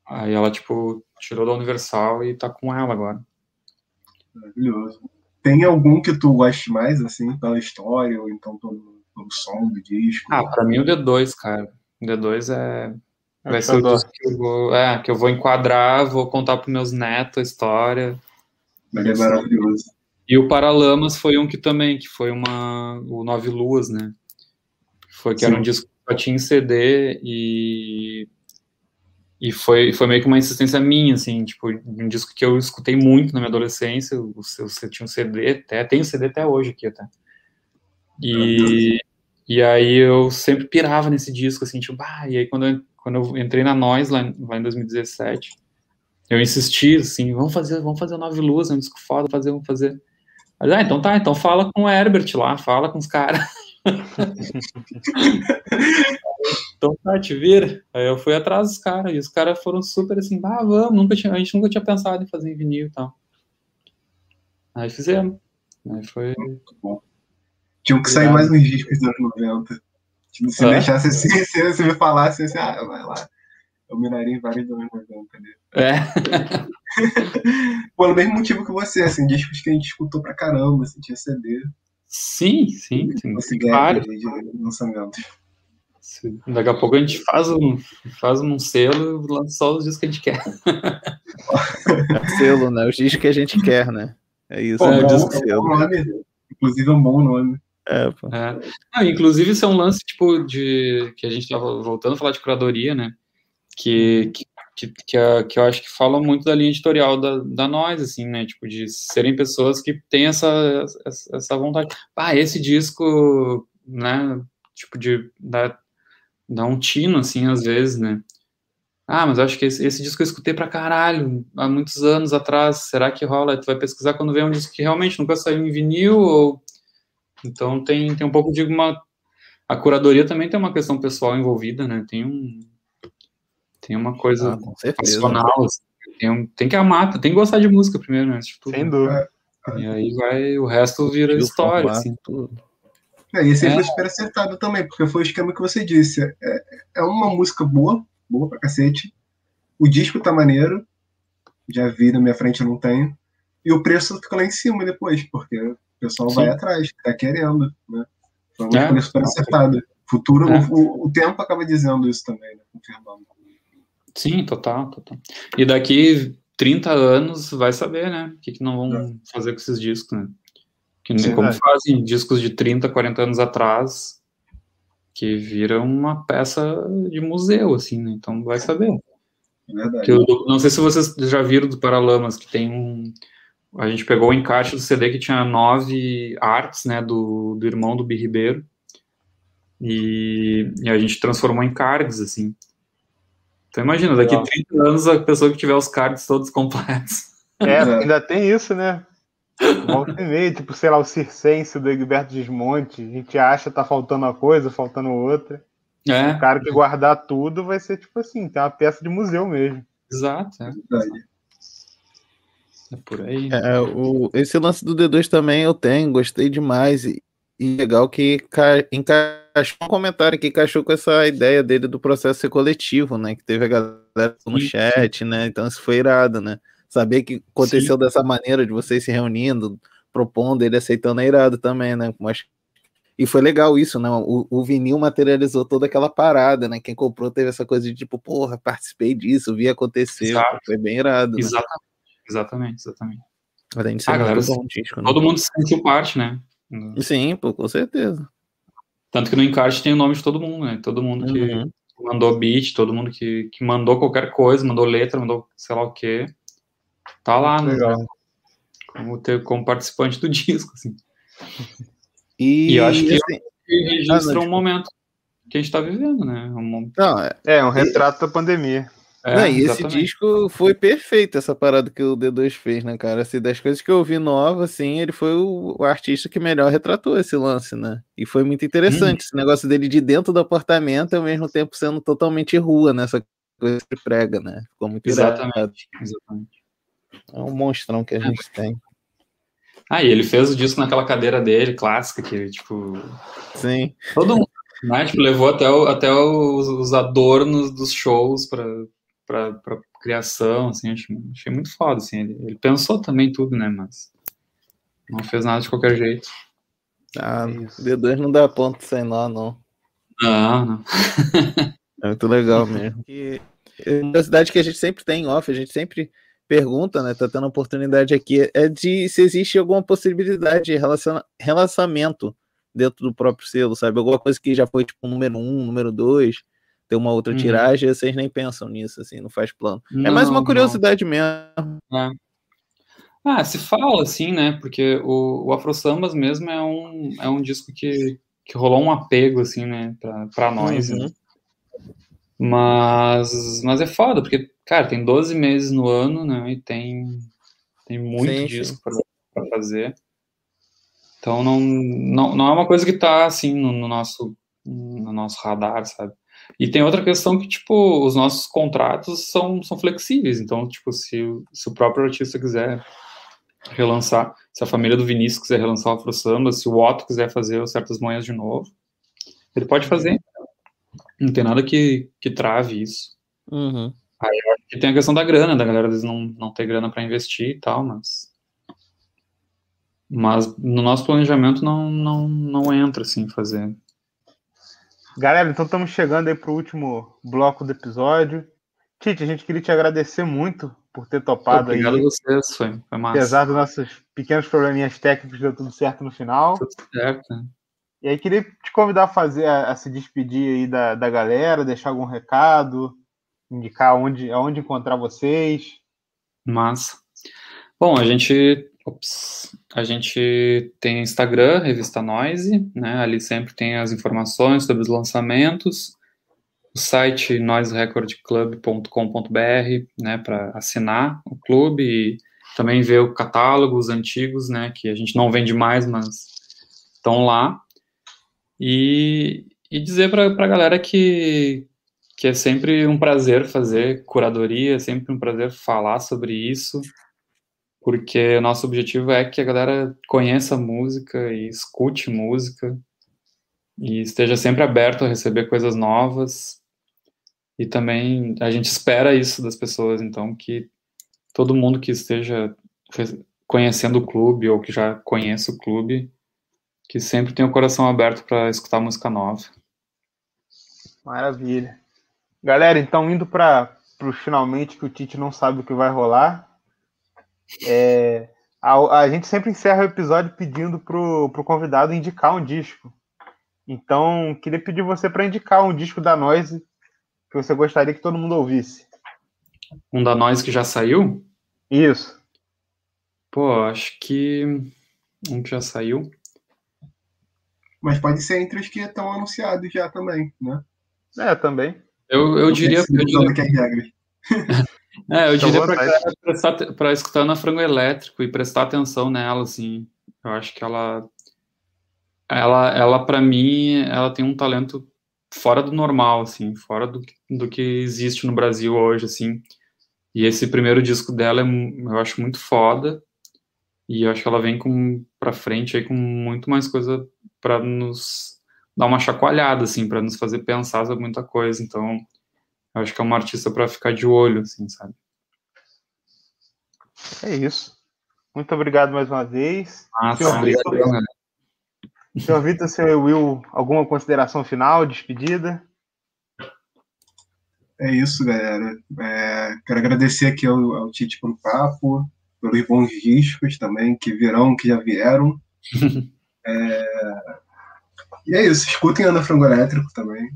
Aí ela, tipo, tirou da Universal e tá com ela agora. Maravilhoso. Tem algum que tu goste mais, assim, pela história, ou então pelo, pelo som do disco? Ah, pra mim o D2, cara. O D2 é. Vai ser o disco que eu vou. É, que eu vou enquadrar, vou contar pros meus netos a história. Ele é maravilhoso. E o Paralamas foi um que também, que foi uma. O Nove Luas, né? Foi que era Sim. um disco que só tinha em CD e. E foi, foi meio que uma insistência minha, assim, tipo, um disco que eu escutei muito na minha adolescência. Eu, eu, eu tinha um CD até, tenho CD até hoje aqui até. E, e aí eu sempre pirava nesse disco, assim, tipo, ah, e aí quando eu, quando eu entrei na Nós lá, em- lá em 2017, eu insisti, assim, vamos fazer, vamos fazer o Nove Luz, é um disco foda, fazer, vamos fazer. Mas, ah, então tá, então fala com o Herbert lá, fala com os caras. então tá, te vira. Aí eu fui atrás dos caras, e os caras foram super assim, ah, vamos, nunca tinha, a gente nunca tinha pensado em fazer em vinil e tal. Aí fizemos. Aí foi. Muito bom. Tinha que sair mais uns discos dos anos 90. Tipo, se Ah. deixasse assim, se você me falasse assim, ah, vai lá. Eu miraria em vários anos 90 ali. É. Pelo mesmo motivo que você, assim, discos que a gente escutou pra caramba, assim, tinha CD. Sim, sim. Tem vários. de lançamentos. Daqui a pouco a gente faz um, faz um selo e lança só os discos que a gente quer. É selo, né? Os discos que a gente quer, né? É isso. Pô, é, é, disco é um selo. bom nome. Inclusive é um bom nome. É. É. Ah, inclusive, isso é um lance, tipo, de que a gente estava voltando a falar de curadoria, né? Que, que, que, a- que eu acho que fala muito da linha editorial da, da nós, assim, né? Tipo, de serem pessoas que têm essa, essa, vontade. Ah, esse disco, né? Tipo, de dar, dar um tino, assim, às vezes, né? Ah, mas eu acho que esse, esse disco eu escutei pra caralho, há muitos anos atrás. Será que rola? Tu vai pesquisar quando vem um disco que realmente nunca saiu em vinil ou então tem, tem um pouco de uma. A curadoria também tem uma questão pessoal envolvida, né? Tem um. Tem uma coisa Ah, com certeza. passional. assim. Tem, um- tem que amar, tem que gostar de música primeiro, né? tudo. Sem dúvida. E aí vai, o resto vira Estilo, história, assim. tudo. É, e esse aí É. foi super acertado também, porque foi o esquema que você disse. É, é uma música boa, boa pra cacete. O disco tá maneiro. Já vi na minha frente, eu não tenho. E o preço fica lá em cima depois, porque o pessoal vai Sim. atrás, tá querendo, né? Uma É. escolha super acertada. Futuro, É. o, o tempo acaba dizendo isso também, né? Confirmando. Sim, total, total. E daqui 30 anos vai saber, né? O que, que não vão fazer com esses discos, né? Que nem como Verdade. fazem discos de 30, 40 anos atrás, que viram uma peça de museu, assim, né? Então vai saber. É verdade. Eu não sei se vocês já viram do Paralamas, que tem um. A gente pegou o encarte do CD que tinha nove artes, né, do, do irmão do Bi Ribeiro. E, e a gente transformou em cards, assim. Então imagina, daqui Legal. 30 anos a pessoa que tiver os cards todos completos. É, ainda tem isso, né? Volta e meia, tipo, sei lá, o Circense do Egberto Desmonte. A gente acha que tá faltando uma coisa, faltando outra. É, O cara que guardar tudo vai ser, tipo assim, tem uma peça de museu mesmo. exato. É, Verdade. É por aí. É, o, esse lance do D2 também eu tenho, gostei demais. E, e legal que ca, encaixou um comentário que encaixou com essa ideia dele do processo ser coletivo, né? Que teve a galera no Sim, chat, né? Então isso foi irado, né? Saber que aconteceu dessa maneira, de vocês se reunindo, propondo, ele aceitando é irado também, né? Mas, e foi legal isso, né? O, o vinil materializou toda aquela parada, né? Quem comprou teve essa coisa de tipo, porra, participei disso, vi acontecer. Exato. Foi bem irado, né? Exatamente, exatamente. Além de ser Ah, galera, bom disco, né? Todo mundo se sentiu parte, né? Sim, pô, com certeza. Tanto que no encarte tem o nome de todo mundo, né? Todo mundo que Uhum. mandou beat, todo mundo que, que mandou qualquer coisa, mandou letra, mandou sei lá o quê. Tá lá, né? Legal. Como, ter, como participante do disco, assim. E, E eu acho que- assim, E registra Ah, não, um momento que a gente tá vivendo, né? Um não, é, É, um retrato da pandemia. É, não, e esse disco foi perfeito, essa parada que o D2 fez, né, cara? Assim, das coisas que eu ouvi nova, assim, ele foi o, artista que melhor retratou esse lance, né? E foi muito interessante esse negócio dele de dentro do apartamento, ao mesmo tempo sendo totalmente rua, nessa coisa que prega, né? Ficou muito. Exatamente, exatamente. É um monstrão que a gente tem. Ah, e ele fez o disco naquela cadeira dele, clássica, que, tipo, Sim. todo mundo, né? Tipo, levou até, o- até os, os adornos dos shows pra, pra criação, assim, achei, achei muito foda, assim. Ele, ele pensou também tudo, né? Mas não fez nada de qualquer jeito. Ah, Isso. D2 não dá ponto sem nó, não. Não, não. É muito legal mesmo. E é uma curiosidade que a gente sempre tem em off, a gente sempre pergunta, né? Tá tendo oportunidade aqui, é de se existe alguma possibilidade de relaciona- relacionamento dentro do próprio selo, sabe? Alguma coisa que já foi tipo número um, número dois, ter uma outra Uhum. tiragem, vocês nem pensam nisso, assim, não faz plano. é Não, mais uma não. curiosidade mesmo. Ah, se fala, assim, né? Porque o, o Afro Sambas mesmo é um, é um disco que, que rolou um apego, assim, né? Pra, pra nós, Uhum. né? Mas, mas é foda, porque, cara, tem 12 meses no ano, né? E tem, tem muito Sim, disco pra, pra fazer. Então não, não, não é uma coisa que tá, assim, no, no nosso, no nosso radar, sabe? E tem outra questão que, tipo, os nossos contratos são, são flexíveis. Então, tipo, se, o- se o próprio artista quiser relançar. Se a família do Vinícius quiser relançar o Afro Samba, se o Otto quiser fazer Certas Manhãs de novo, ele pode fazer. Não tem nada que, que trave isso. Uhum. E tem a questão da grana, da galera às vezes não, não ter grana para investir e tal, mas. Mas no nosso planejamento não, não, não entra assim fazer. Galera, então estamos chegando aí pro último bloco do episódio. Tite, a gente queria te agradecer muito por ter topado Obrigado aí. a vocês, foi, foi massa. Apesar dos nossos pequenos probleminhas técnicos, deu tudo certo no final. Tudo certo, né? E aí queria te convidar a fazer a, a se despedir aí da, da galera, deixar algum recado, indicar onde, aonde encontrar vocês. Massa. Bom, a gente, ops, a gente tem Instagram, Revista Noise, né? Ali sempre tem as informações sobre os lançamentos. O site noiserecordclub.com.br, né, para assinar o clube e também ver o catálogo, os antigos, né, que a gente não vende mais, mas estão lá. E, e dizer para a galera que, que é sempre um prazer fazer curadoria, é sempre um prazer falar sobre isso, porque o nosso objetivo é que a galera conheça música e escute música e esteja sempre aberto a receber coisas novas. E também a gente espera isso das pessoas, então que todo mundo que esteja conhecendo o clube ou que já conhece o clube, que sempre tenha o coração aberto para escutar música nova. Maravilha. Galera, então indo para os finalmente que o Tite não sabe o que vai rolar. É, a, a gente sempre encerra o episódio pedindo pro, pro convidado indicar um disco. Então, queria pedir você para indicar um disco da Noise que você gostaria que todo mundo ouvisse. Um da nós que já saiu? Isso. Pô, acho que um que já saiu. Mas pode ser entre os que estão anunciados já também, né? É, também. Eu, eu diria, eu diria, regras. é, eu diria prestar, pra escutar na Frango Elétrico e prestar atenção nela, assim. Eu acho que ela, ela, ela para mim, ela tem um talento fora do normal, assim, fora do, que- do que existe no Brasil hoje, assim. E esse primeiro disco dela é, eu acho muito foda. E eu acho que ela vem com para frente aí com muito mais coisa para nos dar uma chacoalhada, assim, para nos fazer pensar sobre muita coisa. Então, eu acho que é uma artista para ficar de olho, assim, sabe? É isso. Muito obrigado mais uma vez. Ah, Senhor obrigado, Vitor, galera. senhor Vitor, senhor Will, alguma consideração final, despedida? É isso, galera. É, quero agradecer aqui ao, ao Tite pelo papo, pelos bons discos também, que virão, que já vieram. É, e é isso, escutem Ana Frango Elétrico também.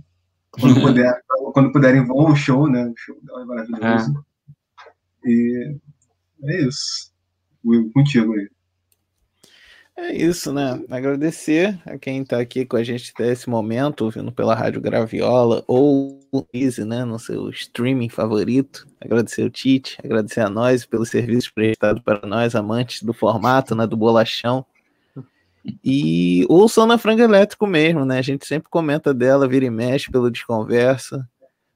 Quando, puder, quando puderem, vão ao show, né? O show dela é maravilhoso. E é isso. Will, contigo aí. É isso, né? Agradecer a quem tá aqui com a gente até esse momento, ouvindo pela Rádio Graviola ou Easy, né? No seu streaming favorito. Agradecer o Tite, agradecer a nós pelos serviços prestados para nós, amantes do formato, né? Do bolachão. E ouçam na Franga Elétrico mesmo, né? A gente sempre comenta dela, vira e mexe pelo Desconversa.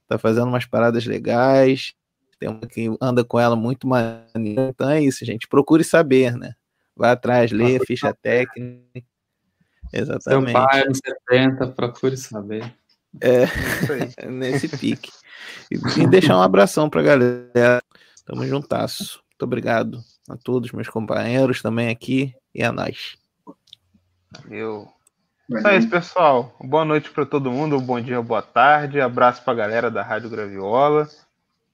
Tá fazendo umas paradas legais. Tem uma que anda com ela muito maneiro. Então é isso, gente. Procure saber, né? Vai atrás, lê, ficha técnica. Exatamente. Sampaio, anos 70, procure saber. É, Isso aí. nesse pique. E, e deixar um abração pra galera. Tamo juntasso. Muito obrigado a todos, meus companheiros também aqui e a nós. Valeu. Então é isso, pessoal. Boa noite para todo mundo, bom dia, boa tarde. Abraço para a galera da Rádio Graviola.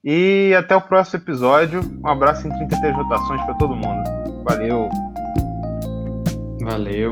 E até o próximo episódio. Um abraço em 33 rotações para todo mundo. Valeu. Valeu.